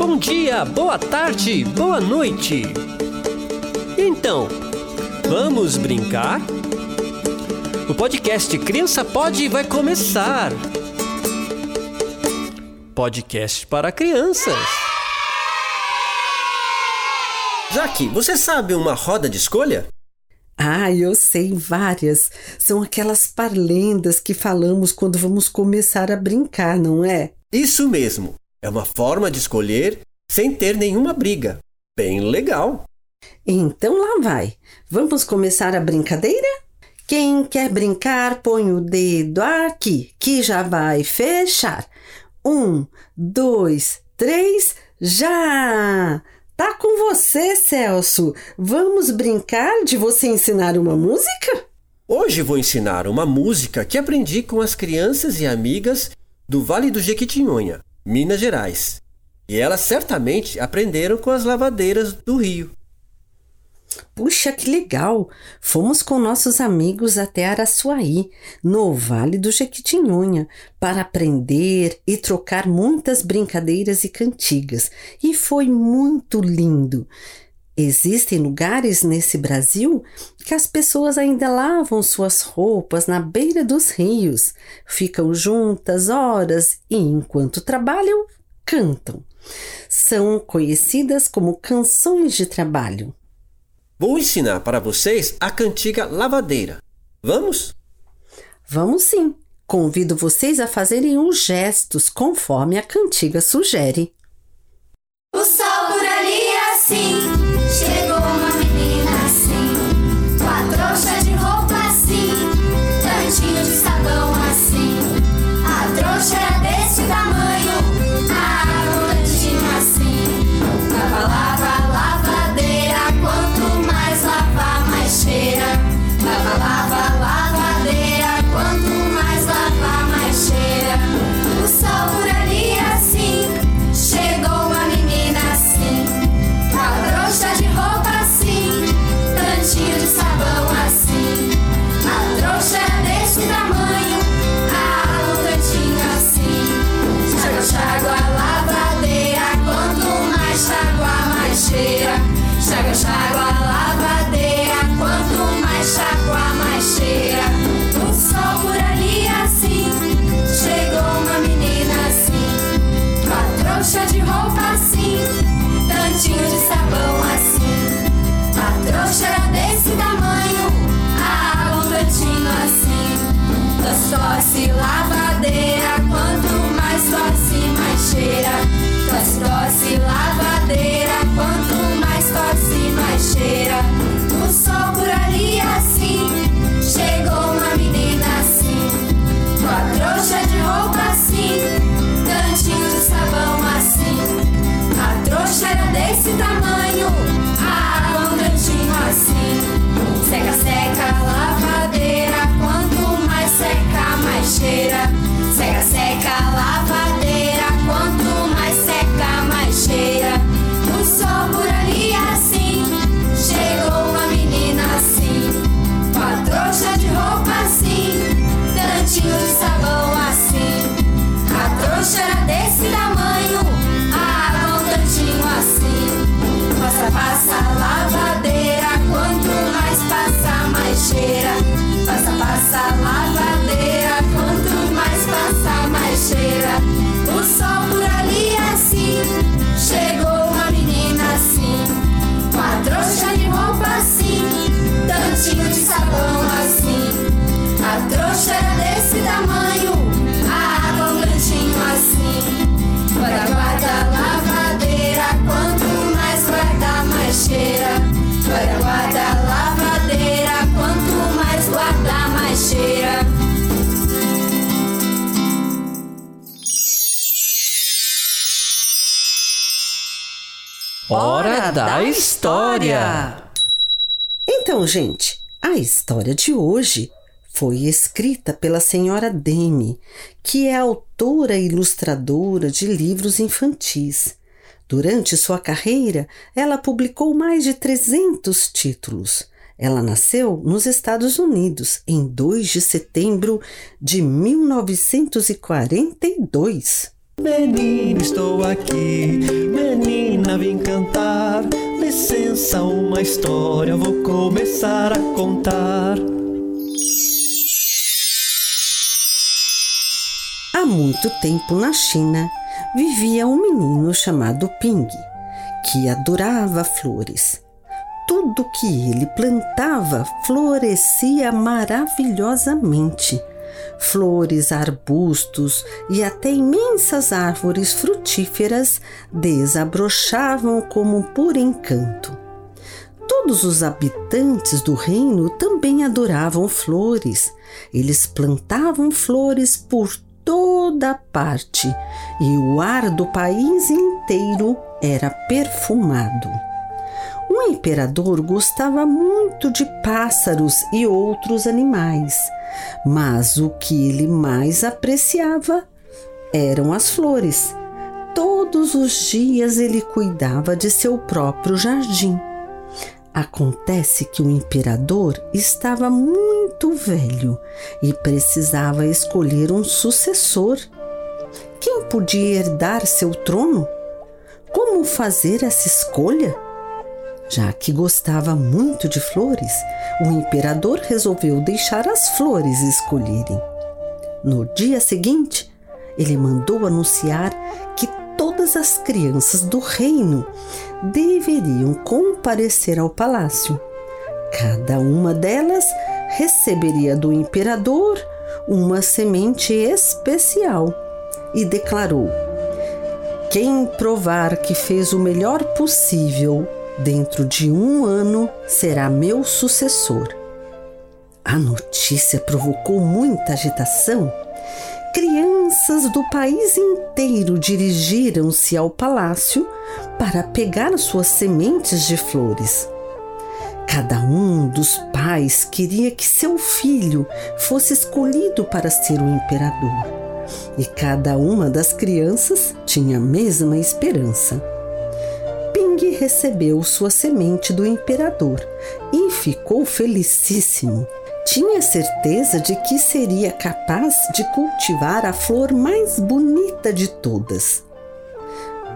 Bom dia, boa tarde, boa noite. Então, vamos brincar? O podcast Criança Pode vai começar. Podcast para crianças. Jaque, você sabe uma roda de escolha? Ah, eu sei várias. São aquelas parlendas que falamos quando vamos começar a brincar, não é? Isso mesmo. É uma forma de escolher sem ter nenhuma briga. Bem legal. Então lá vai. Vamos começar a brincadeira? Quem quer brincar, põe o dedo aqui, que já vai fechar. Um, dois, três, já! Tá com você, Celso. Vamos brincar de você ensinar uma música? Hoje vou ensinar uma música que aprendi com as crianças e amigas do Vale do Jequitinhonha, Minas Gerais. E elas certamente aprenderam com as lavadeiras do rio. Puxa, que legal! Fomos com nossos amigos até Araçuaí, no Vale do Jequitinhonha, para aprender e trocar muitas brincadeiras e cantigas. E foi muito lindo. Existem lugares nesse Brasil que as pessoas ainda lavam suas roupas na beira dos rios, ficam juntas horas e, enquanto trabalham, cantam. São conhecidas como canções de trabalho. Vou ensinar para vocês a cantiga lavadeira. Vamos? Vamos sim. Convido vocês a fazerem os gestos conforme a cantiga sugere. O sol por ali assim, da história! Então, gente, a história de hoje foi escrita pela senhora Demi, que é autora e ilustradora de livros infantis. Durante sua carreira, ela publicou mais de 300 títulos. Ela nasceu nos Estados Unidos em 2 de setembro de 1942. Menino, estou aqui. Menina, vim cantar. Licença, uma história vou começar a contar. Há muito tempo na China vivia um menino chamado Ping, que adorava flores. Tudo que ele plantava florescia maravilhosamente. Flores, arbustos e até imensas árvores frutíferas desabrochavam como por encanto. Todos os habitantes do reino também adoravam flores. Eles plantavam flores por toda parte e o ar do país inteiro era perfumado. O imperador gostava muito de pássaros e outros animais, mas o que ele mais apreciava eram as flores. Todos os dias ele cuidava de seu próprio jardim. Acontece que o imperador estava muito velho e precisava escolher um sucessor. Quem podia herdar seu trono? Como fazer essa escolha? Já que gostava muito de flores, o imperador resolveu deixar as flores escolherem. No dia seguinte, ele mandou anunciar que todas as crianças do reino deveriam comparecer ao palácio. Cada uma delas receberia do imperador uma semente especial e declarou: Quem provar que fez o melhor possível dentro de um ano será meu sucessor. A notícia provocou muita agitação. Crianças do país inteiro dirigiram-se ao palácio para pegar suas sementes de flores. Cada um dos pais queria que seu filho fosse escolhido para ser o imperador, e cada uma das crianças tinha a mesma esperança. Ping recebeu sua semente do imperador e ficou felicíssimo. Tinha certeza de que seria capaz de cultivar a flor mais bonita de todas.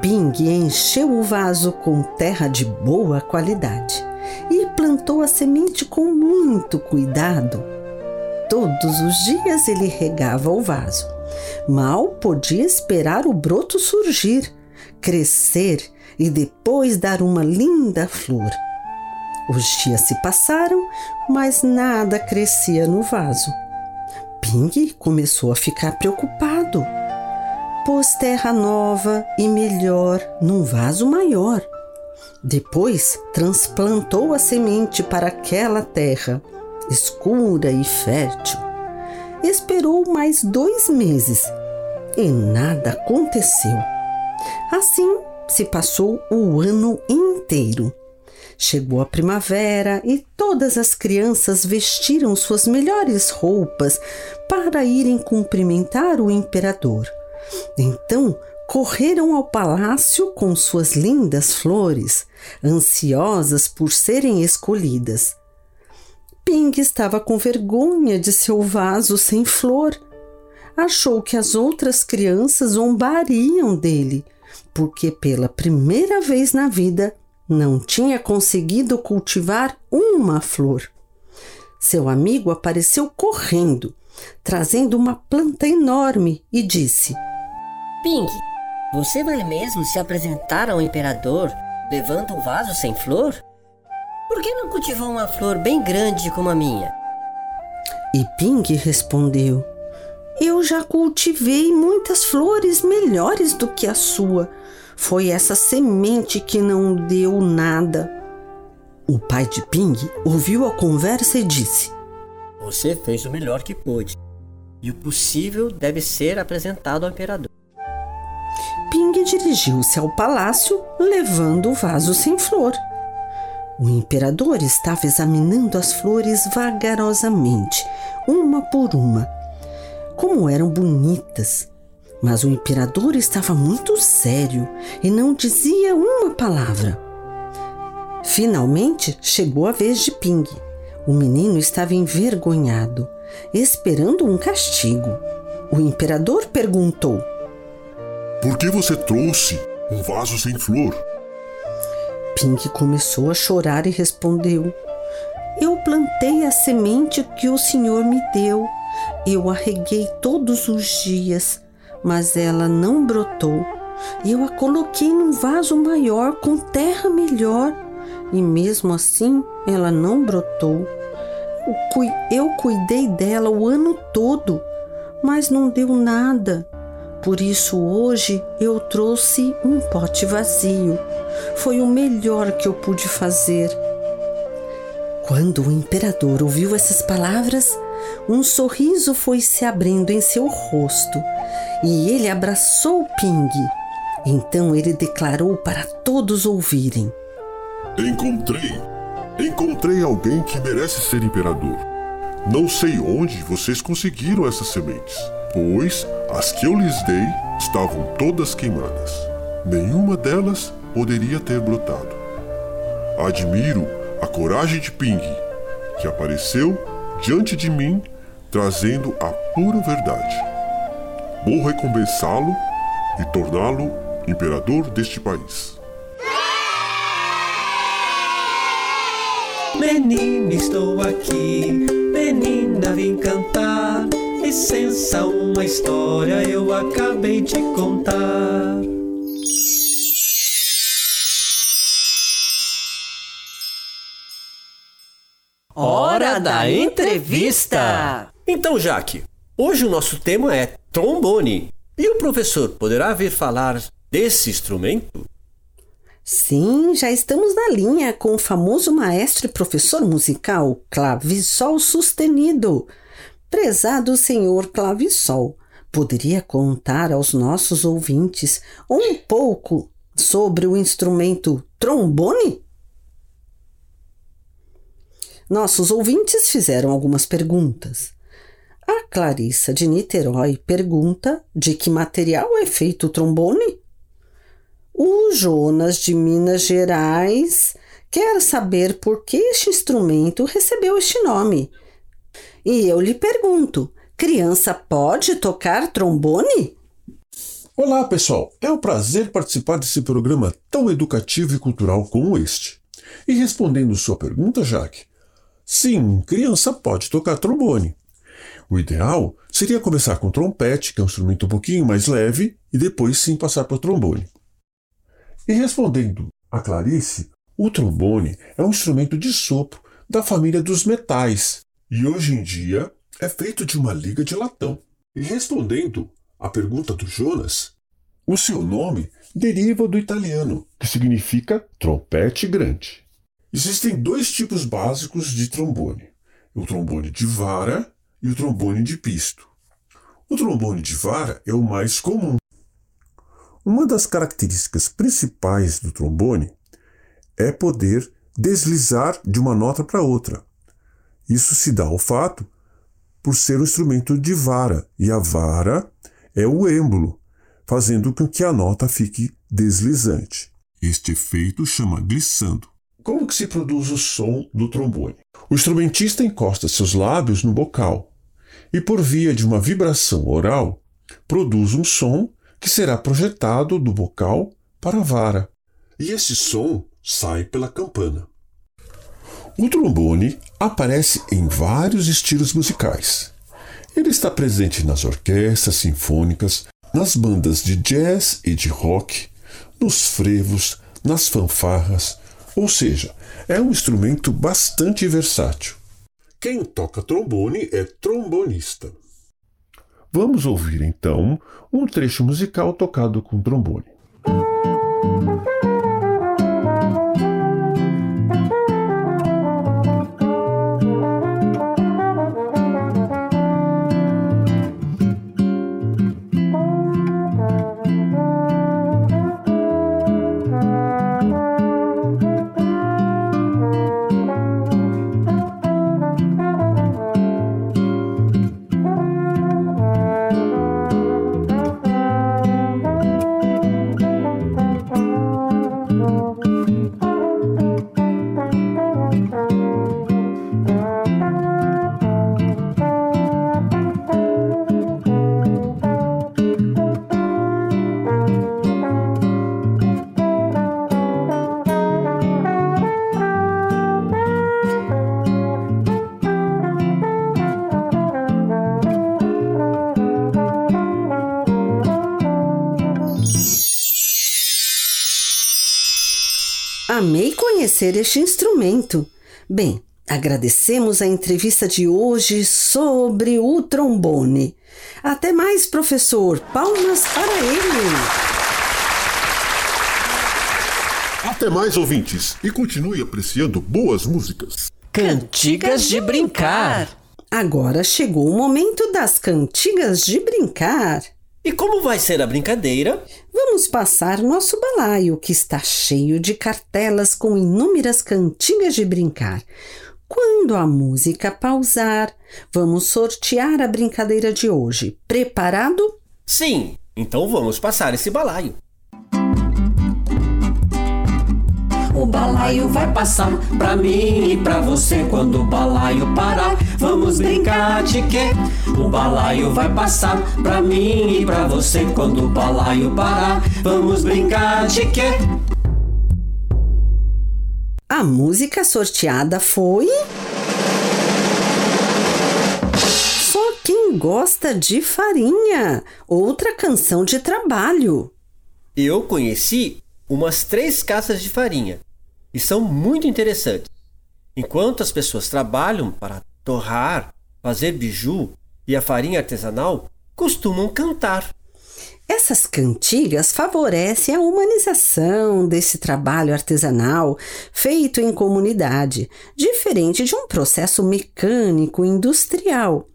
Ping encheu o vaso com terra de boa qualidade e plantou a semente com muito cuidado. Todos os dias ele regava o vaso. Mal podia esperar o broto surgir, crescer e depois dar uma linda flor. Os dias se passaram, mas nada crescia no vaso. Ping começou a ficar preocupado pôs terra nova e melhor num vaso maior. Depois transplantou a semente para aquela terra, escura e fértil. Esperou mais dois meses e nada aconteceu. Assim se passou o ano inteiro. Chegou a primavera e todas as crianças vestiram suas melhores roupas para irem cumprimentar o imperador. Então correram ao palácio com suas lindas flores, ansiosas por serem escolhidas. Ping estava com vergonha de seu vaso sem flor. Achou que as outras crianças zombariam dele, porque pela primeira vez na vida não tinha conseguido cultivar uma flor. Seu amigo apareceu correndo, trazendo uma planta enorme e disse: Ping, você vai mesmo se apresentar ao imperador levando um vaso sem flor? Por que não cultivou uma flor bem grande como a minha? E Ping respondeu: Eu já cultivei muitas flores melhores do que a sua. Foi essa semente que não deu nada. O pai de Ping ouviu a conversa e disse: Você fez o melhor que pôde, e o possível deve ser apresentado ao imperador. Ping dirigiu-se ao palácio levando o vaso sem flor. O imperador estava examinando as flores vagarosamente, uma por uma. Como eram bonitas! Mas o imperador estava muito sério e não dizia uma palavra. Finalmente chegou a vez de Ping. O menino estava envergonhado, esperando um castigo. O imperador perguntou: por que você trouxe um vaso sem flor? Pink começou a chorar e respondeu: Eu plantei a semente que o Senhor me deu. Eu a reguei todos os dias, mas ela não brotou. Eu a coloquei num vaso maior com terra melhor e mesmo assim ela não brotou. Eu cuidei dela o ano todo, mas não deu nada. Por isso hoje eu trouxe um pote vazio. Foi o melhor que eu pude fazer. Quando o imperador ouviu essas palavras, um sorriso foi se abrindo em seu rosto e ele abraçou Ping. Então ele declarou para todos ouvirem: Encontrei! Encontrei alguém que merece ser imperador. Não sei onde vocês conseguiram essas sementes, pois as que eu lhes dei estavam todas queimadas. Nenhuma delas poderia ter brotado. Admiro a coragem de Ping, que apareceu diante de mim trazendo a pura verdade. Vou recompensá-lo e torná-lo imperador deste país. Menina, estou aqui, menina, vim cantar. Licença, uma história eu acabei de contar. Hora da entrevista! Então, Jaque, hoje o nosso tema é trombone. E o professor poderá vir falar desse instrumento? Sim, já estamos na linha com o famoso maestro e professor musical Clavissol Sustenido. Prezado senhor Clavissol, poderia contar aos nossos ouvintes um pouco sobre o instrumento trombone? Nossos ouvintes fizeram algumas perguntas. A Clarissa de Niterói pergunta de que material é feito o trombone? O Jonas de Minas Gerais quer saber por que este instrumento recebeu este nome. E eu lhe pergunto: criança pode tocar trombone? Olá, pessoal! É um prazer participar desse programa tão educativo e cultural como este. E respondendo sua pergunta, Jaque, sim, criança pode tocar trombone. O ideal seria começar com trompete, que é um instrumento um pouquinho mais leve, e depois sim passar para o trombone. E respondendo a Clarice, o trombone é um instrumento de sopro da família dos metais e hoje em dia é feito de uma liga de latão. E respondendo à pergunta do Jonas, o seu nome deriva do italiano, que significa trompete grande. Existem dois tipos básicos de trombone: o trombone de vara e o trombone de pisto. O trombone de vara é o mais comum, uma das características principais do trombone é poder deslizar de uma nota para outra. Isso se dá ao fato por ser um instrumento de vara, e a vara é o êmbolo, fazendo com que a nota fique deslizante. Este efeito chama glissando. Como que se produz o som do trombone? O instrumentista encosta seus lábios no bocal e, por via de uma vibração oral, produz um som que será projetado do bocal para a vara, e esse som sai pela campana. O trombone aparece em vários estilos musicais. Ele está presente nas orquestras sinfônicas, nas bandas de jazz e de rock, nos frevos, nas fanfarras, ou seja, é um instrumento bastante versátil. Quem toca trombone é trombonista. Vamos ouvir então um trecho musical tocado com trombone. Conhecer este instrumento. Bem, agradecemos a entrevista de hoje sobre o trombone. Até mais, professor. Palmas para ele. Até mais, ouvintes, e continue apreciando boas músicas. Cantigas de brincar. Agora chegou o momento das cantigas de brincar. E como vai ser a brincadeira? Vamos passar nosso balaio, que está cheio de cartelas com inúmeras cantigas de brincar. Quando a música pausar, vamos sortear a brincadeira de hoje. Preparado? Sim, então vamos passar esse balaio. O balaio vai passar pra mim e pra você quando o balaio parar. Vamos brincar de quê? O balaio vai passar pra mim e pra você quando o balaio parar. Vamos brincar de quê? A música sorteada foi. Só quem gosta de farinha. Outra canção de trabalho. Eu conheci umas três caças de farinha e são muito interessantes. Enquanto as pessoas trabalham para torrar, fazer biju e a farinha artesanal, costumam cantar. Essas cantigas favorecem a humanização desse trabalho artesanal feito em comunidade, diferente de um processo mecânico industrial.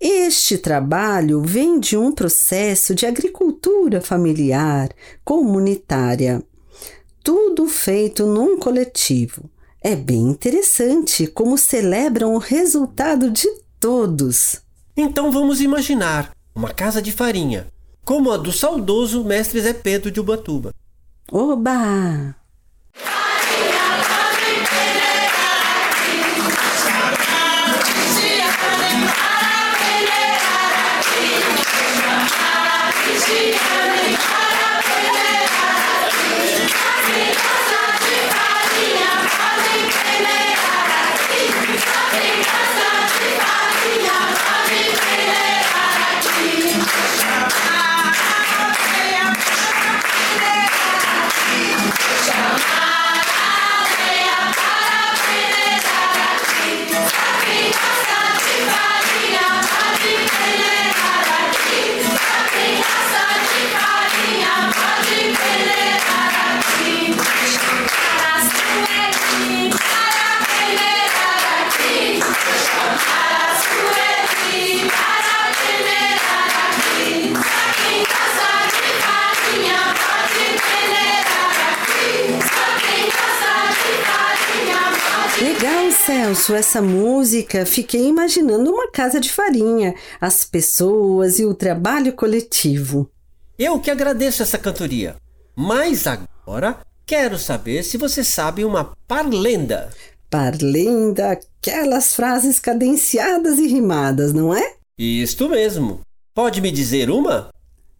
Este trabalho vem de um processo de agricultura familiar, comunitária. Tudo feito num coletivo. É bem interessante como celebram o resultado de todos. Então vamos imaginar uma casa de farinha, como a do saudoso mestre Zé Pedro de Ubatuba. Oba! Legal, Celso, essa música. Fiquei imaginando uma casa de farinha, as pessoas e o trabalho coletivo. Eu que agradeço essa cantoria. Mas agora quero saber se você sabe uma parlenda. Parlenda, aquelas frases cadenciadas e rimadas, não é? Isto mesmo. Pode me dizer uma?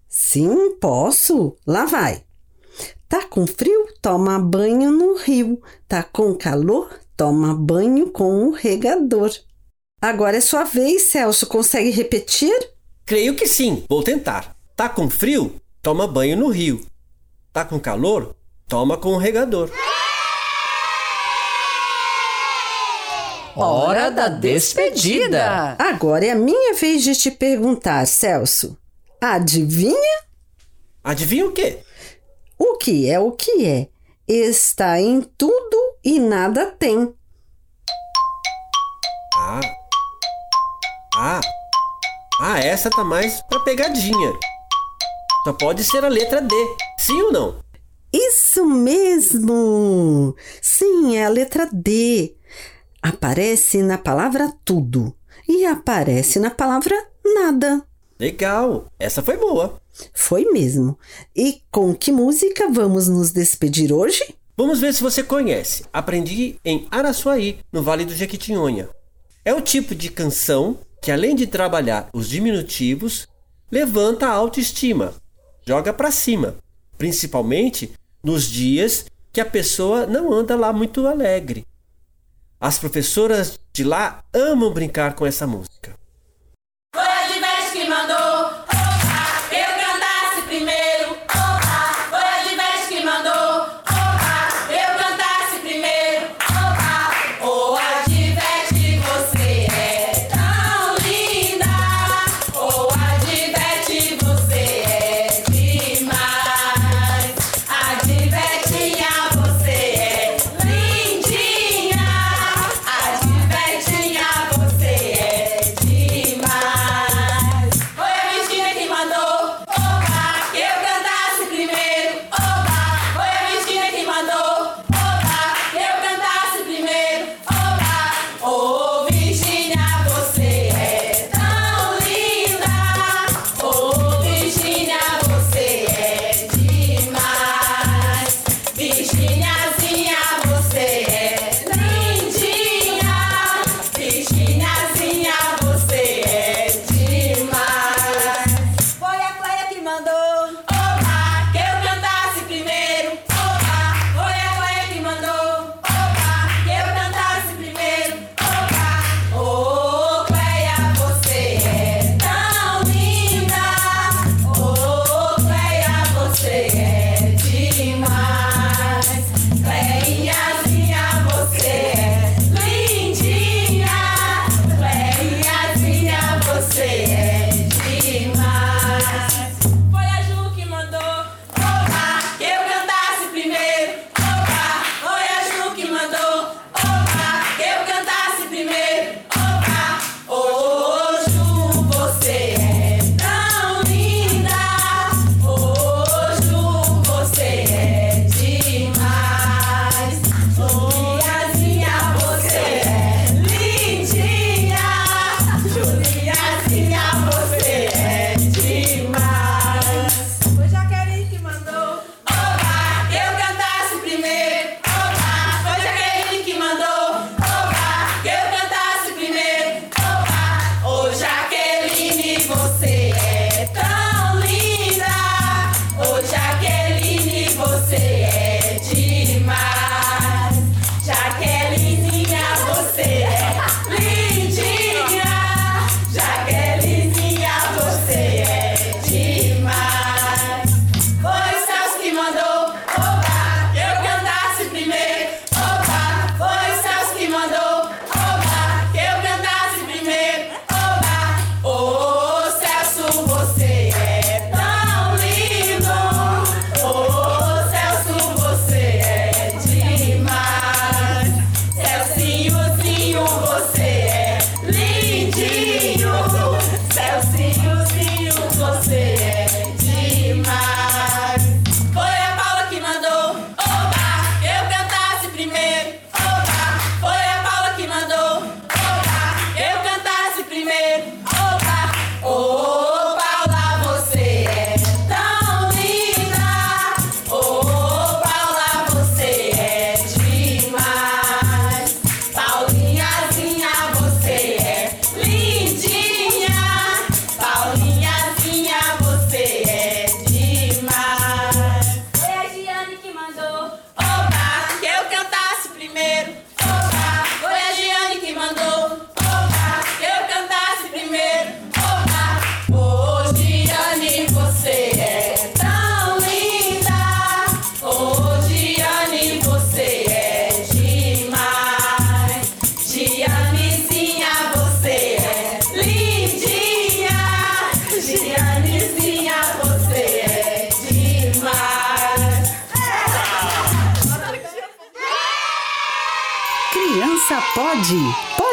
Sim, posso. Lá vai. Tá com frio? Toma banho no rio. Tá com calor? Toma banho com o regador. Agora é sua vez, Celso. Consegue repetir? Creio que sim. Vou tentar. Tá com frio? Toma banho no rio. Tá com calor? Toma com o regador. Hora da despedida. Agora é a minha vez de te perguntar, Celso. Adivinha? Adivinha o quê? O que é o que é? Está em tudo e nada tem. Ah. Ah. Ah, essa tá mais pra pegadinha. Só pode ser a letra D. Sim ou não? Isso mesmo! Sim, é a letra D. Aparece na palavra tudo e aparece na palavra nada. Legal. Essa foi boa. Foi mesmo. E com que música vamos nos despedir hoje? Vamos ver se você conhece. Aprendi em Araçuaí, no Vale do Jequitinhonha. É o tipo de canção que, além de trabalhar os diminutivos, levanta a autoestima, joga para cima, principalmente nos dias que a pessoa não anda lá muito alegre. As professoras de lá amam brincar com essa música.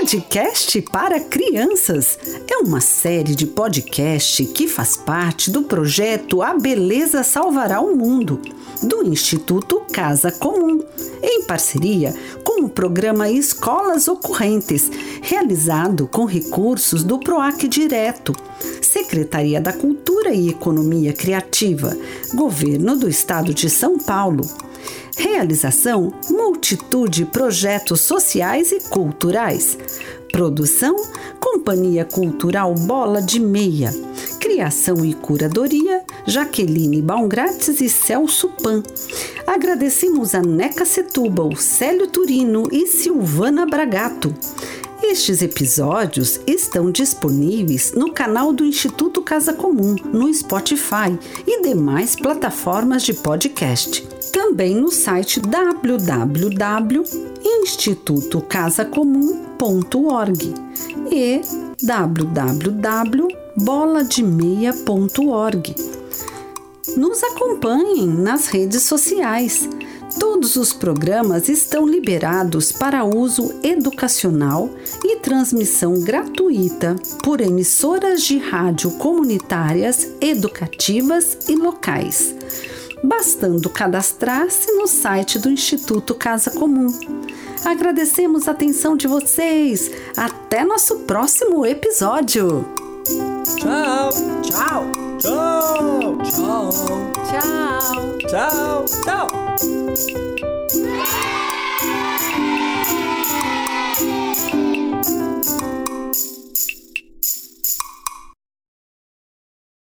Podcast para crianças. É uma série de podcast que faz parte do projeto A Beleza Salvará o Mundo, do Instituto Casa Comum, em parceria com o programa Escolas Ocorrentes, realizado com recursos do PROAC Direto, Secretaria da Cultura e Economia Criativa, Governo do Estado de São Paulo. Realização: multitude de projetos sociais e culturais. Produção: Companhia Cultural Bola de Meia. Criação e curadoria: Jaqueline Baumgrates e Celso Pan. Agradecemos a Neca Setúbal, Célio Turino e Silvana Bragato. Estes episódios estão disponíveis no canal do Instituto Casa Comum, no Spotify e demais plataformas de podcast. Também no site www.institutocasacomum.org e www.bolademeia.org. Nos acompanhem nas redes sociais. Todos os programas estão liberados para uso educacional e transmissão gratuita por emissoras de rádio comunitárias, educativas e locais. Bastando cadastrar-se no site do Instituto Casa Comum. Agradecemos a atenção de vocês. Até nosso próximo episódio. Tchau! Tchau! Tchau! Tchau! Tchau! Tchau! Tchau!